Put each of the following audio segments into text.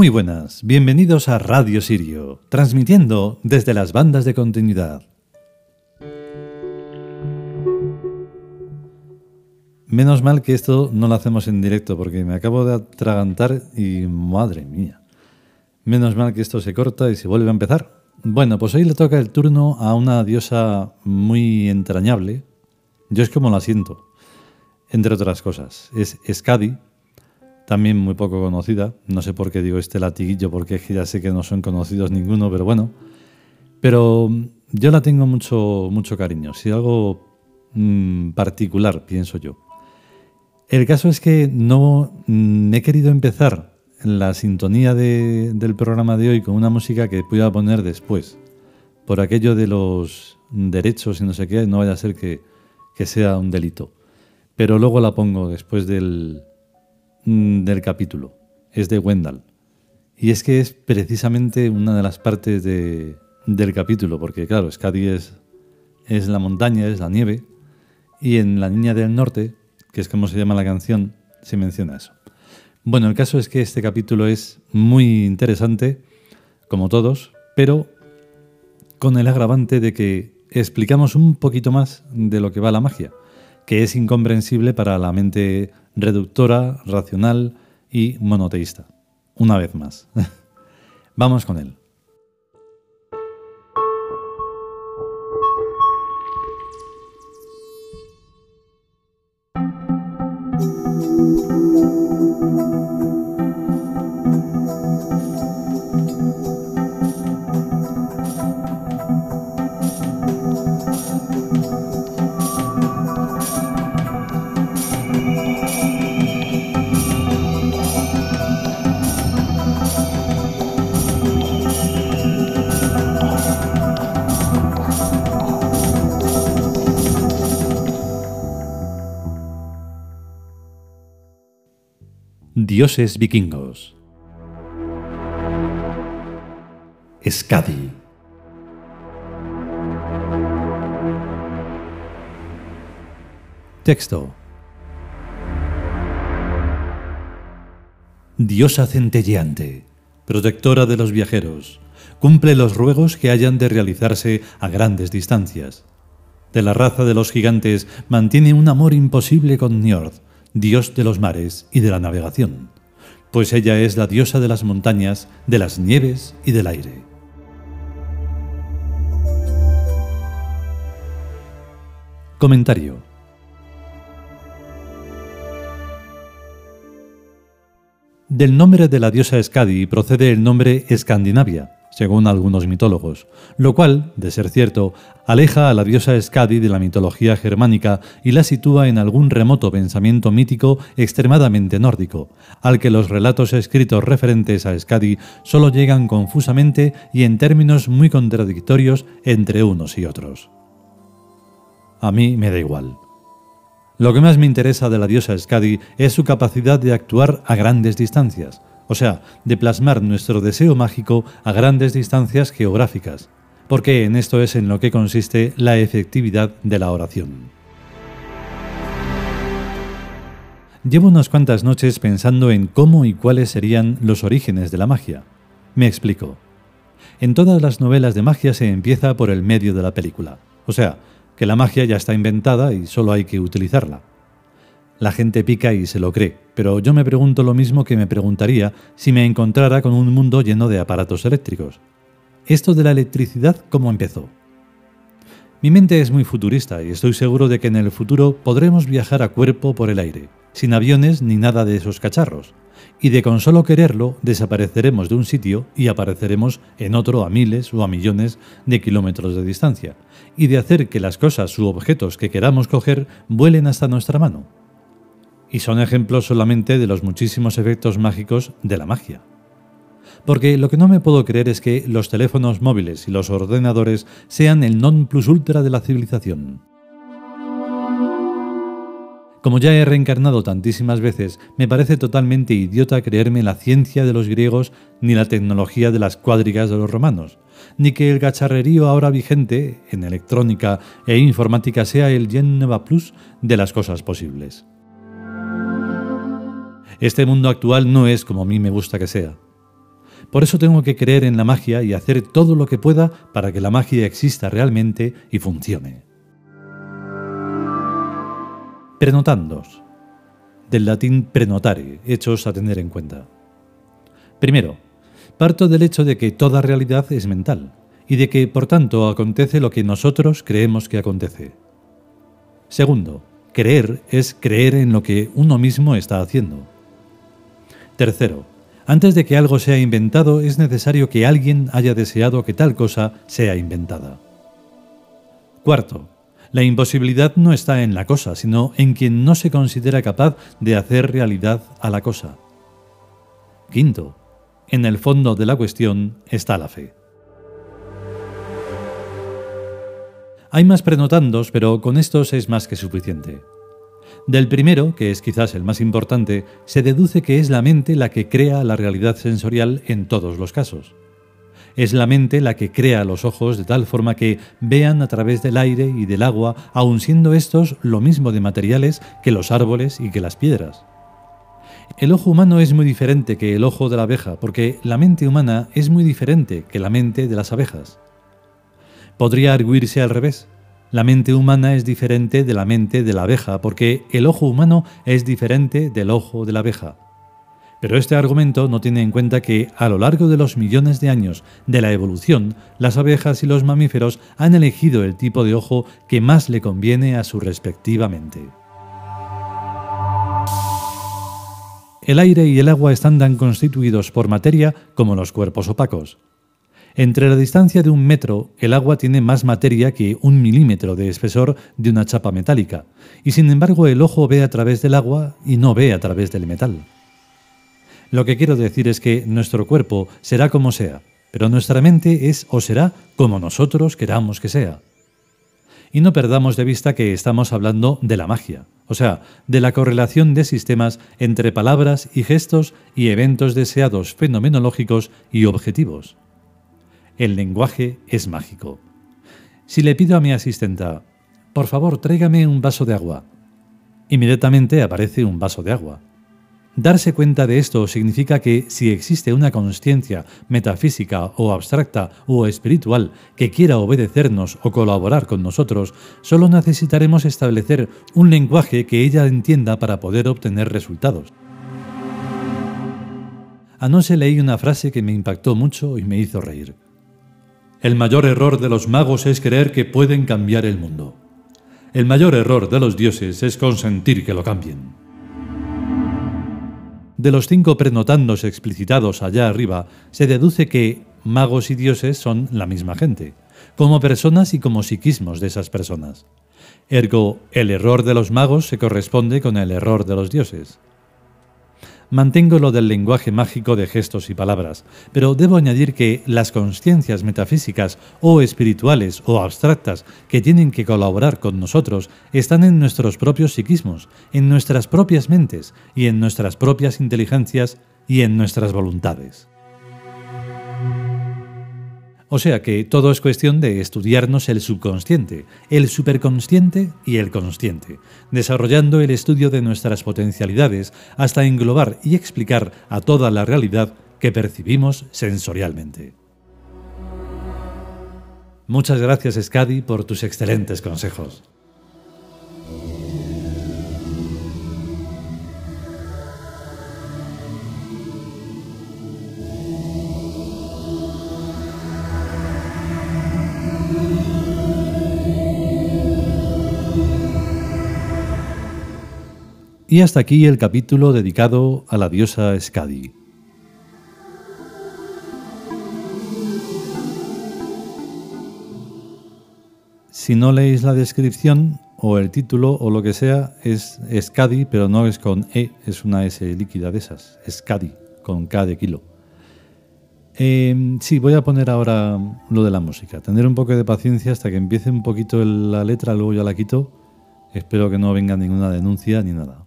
Muy buenas, bienvenidos a Radio Sirio, transmitiendo desde las bandas de continuidad. Menos mal que esto no lo hacemos en directo porque me acabo de atragantar y madre mía. Menos mal que esto se corta y se vuelve a empezar. Bueno, pues hoy le toca el turno a una diosa muy entrañable. Yo es como la siento, entre otras cosas. Es Skadi, también muy poco conocida. No sé por qué digo este latiguillo, porque es que ya sé que no son conocidos ninguno, pero bueno. Pero yo la tengo mucho, mucho cariño, si algo mm, particular, pienso yo. El caso es que no mm, he querido empezar la sintonía del programa de hoy con una música que pueda poner después, por aquello de los derechos y no sé qué, no vaya a ser que sea un delito. Pero luego la pongo después del, Mm, del capítulo. Es de Wendell. Y es que es precisamente una de las partes de, del capítulo, porque claro, Skadi es, es la montaña, es la nieve, y en La Niña del Norte, que es como se llama la canción, se menciona eso. Bueno, el caso es que este capítulo es muy interesante, como todos, pero con el agravante de que explicamos un poquito más de lo que va la magia, que es incomprensible para la mente reductora, racional y monoteísta. Una vez más. Vamos con él. Dioses vikingos. Skadi. Texto. Diosa centelleante, protectora de los viajeros, cumple los ruegos que hayan de realizarse a grandes distancias. De la raza de los gigantes mantiene un amor imposible con Njord, dios de los mares y de la navegación, pues ella es la diosa de las montañas, de las nieves y del aire. Comentario. Del nombre de la diosa Skadi procede el nombre Escandinavia, según algunos mitólogos, lo cual, de ser cierto, aleja a la diosa Skadi de la mitología germánica y la sitúa en algún remoto pensamiento mítico extremadamente nórdico, al que los relatos escritos referentes a Skadi solo llegan confusamente y en términos muy contradictorios entre unos y otros. A mí me da igual. Lo que más me interesa de la diosa Skadi es su capacidad de actuar a grandes distancias, o sea, de plasmar nuestro deseo mágico a grandes distancias geográficas, porque en esto es en lo que consiste la efectividad de la oración. Llevo unas cuantas noches pensando en cómo y cuáles serían los orígenes de la magia. Me explico. En todas las novelas de magia se empieza por el medio de la película, o sea, que la magia ya está inventada y solo hay que utilizarla. La gente pica y se lo cree, pero yo me pregunto lo mismo que me preguntaría si me encontrara con un mundo lleno de aparatos eléctricos. ¿Esto de la electricidad cómo empezó? Mi mente es muy futurista y estoy seguro de que en el futuro podremos viajar a cuerpo por el aire, sin aviones ni nada de esos cacharros, y de con solo quererlo desapareceremos de un sitio y apareceremos en otro a miles o a millones de kilómetros de distancia, y de hacer que las cosas u objetos que queramos coger vuelen hasta nuestra mano y son ejemplos solamente de los muchísimos efectos mágicos de la magia. Porque lo que no me puedo creer es que los teléfonos móviles y los ordenadores sean el non plus ultra de la civilización. Como ya he reencarnado tantísimas veces, me parece totalmente idiota creerme la ciencia de los griegos ni la tecnología de las cuadrigas de los romanos, ni que el gacharrerío ahora vigente en electrónica e informática sea el Geneva Plus de las cosas posibles. Este mundo actual no es como a mí me gusta que sea. Por eso tengo que creer en la magia y hacer todo lo que pueda para que la magia exista realmente y funcione. Prenotandos. Del latín prenotare, hechos a tener en cuenta. Primero, parto del hecho de que toda realidad es mental y de que, por tanto, acontece lo que nosotros creemos que acontece. Segundo, creer es creer en lo que uno mismo está haciendo. Tercero, antes de que algo sea inventado es necesario que alguien haya deseado que tal cosa sea inventada. Cuarto, la imposibilidad no está en la cosa, sino en quien no se considera capaz de hacer realidad a la cosa. Quinto, en el fondo de la cuestión está la fe. Hay más prenotandos, pero con estos es más que suficiente. Del primero, que es quizás el más importante, se deduce que es la mente la que crea la realidad sensorial en todos los casos. Es la mente la que crea los ojos de tal forma que vean a través del aire y del agua, aun siendo estos lo mismo de materiales que los árboles y que las piedras. El ojo humano es muy diferente que el ojo de la abeja, porque la mente humana es muy diferente que la mente de las abejas. Podría arguirse al revés. La mente humana es diferente de la mente de la abeja, porque el ojo humano es diferente del ojo de la abeja. Pero este argumento no tiene en cuenta que a lo largo de los millones de años de la evolución, las abejas y los mamíferos han elegido el tipo de ojo que más le conviene a su respectiva mente. El aire y el agua están tan constituidos por materia como los cuerpos opacos. Entre la distancia de un metro, el agua tiene más materia que un milímetro de espesor de una chapa metálica, y sin embargo el ojo ve a través del agua y no ve a través del metal. Lo que quiero decir es que nuestro cuerpo será como sea, pero nuestra mente es o será como nosotros queramos que sea. Y no perdamos de vista que estamos hablando de la magia, o sea, de la correlación de sistemas entre palabras y gestos y eventos deseados fenomenológicos y objetivos. El lenguaje es mágico. Si le pido a mi asistenta, por favor, tráigame un vaso de agua, inmediatamente aparece un vaso de agua. Darse cuenta de esto significa que si existe una conciencia metafísica o abstracta o espiritual que quiera obedecernos o colaborar con nosotros, solo necesitaremos establecer un lenguaje que ella entienda para poder obtener resultados. Anoche leí una frase que me impactó mucho y me hizo reír. El mayor error de los magos es creer que pueden cambiar el mundo. El mayor error de los dioses es consentir que lo cambien. De los cinco prenotandos explicitados allá arriba, se deduce que magos y dioses son la misma gente, como personas y como psiquismos de esas personas. Ergo, el error de los magos se corresponde con el error de los dioses. Mantengo lo del lenguaje mágico de gestos y palabras, pero debo añadir que las conciencias metafísicas o espirituales o abstractas que tienen que colaborar con nosotros están en nuestros propios psiquismos, en nuestras propias mentes y en nuestras propias inteligencias y en nuestras voluntades. O sea que todo es cuestión de estudiarnos el subconsciente, el superconsciente y el consciente, desarrollando el estudio de nuestras potencialidades hasta englobar y explicar a toda la realidad que percibimos sensorialmente. Muchas gracias, Skadi, por tus excelentes consejos. Y hasta aquí el capítulo dedicado a la diosa Skadi. Si no leéis la descripción o el título o lo que sea, es Skadi, pero no es con E, es una S líquida de esas, Skadi, con K de kilo. Eh, sí, voy a poner ahora lo de la música. Tener un poco de paciencia hasta que empiece un poquito la letra, luego ya la quito. Espero que no venga ninguna denuncia ni nada.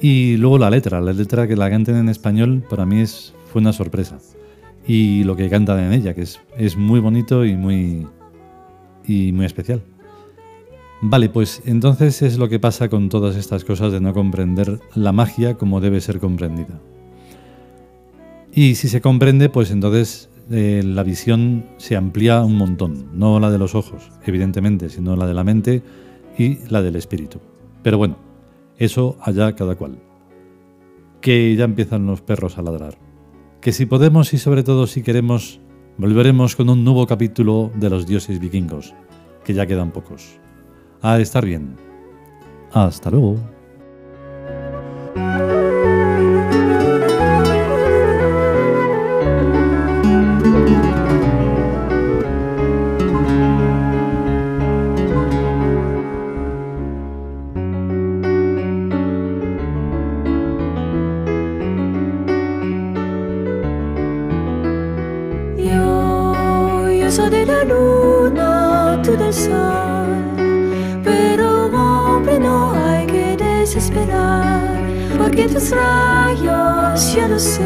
Y luego la letra, la letra que la canten en español, para mí es, fue una sorpresa. Y lo que cantan en ella, que es, es muy bonito y muy, y muy especial. Vale, pues entonces es lo que pasa con todas estas cosas de no comprender la magia como debe ser comprendida. Y si se comprende, pues entonces la visión se amplía un montón, no la de los ojos, evidentemente, sino la de la mente y la del espíritu. Pero bueno, eso allá cada cual. Que ya empiezan los perros a ladrar. Que si podemos y sobre todo si queremos, volveremos con un nuevo capítulo de los dioses vikingos, que ya quedan pocos. A estar bien. Hasta luego. Porque tus rayos, ya lo sé,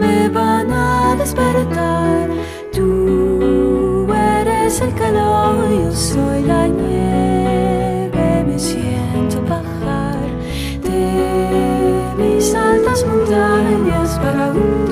me van a despertar. Tú eres el calor, yo soy la nieve, me siento bajar de mis altas montañas para un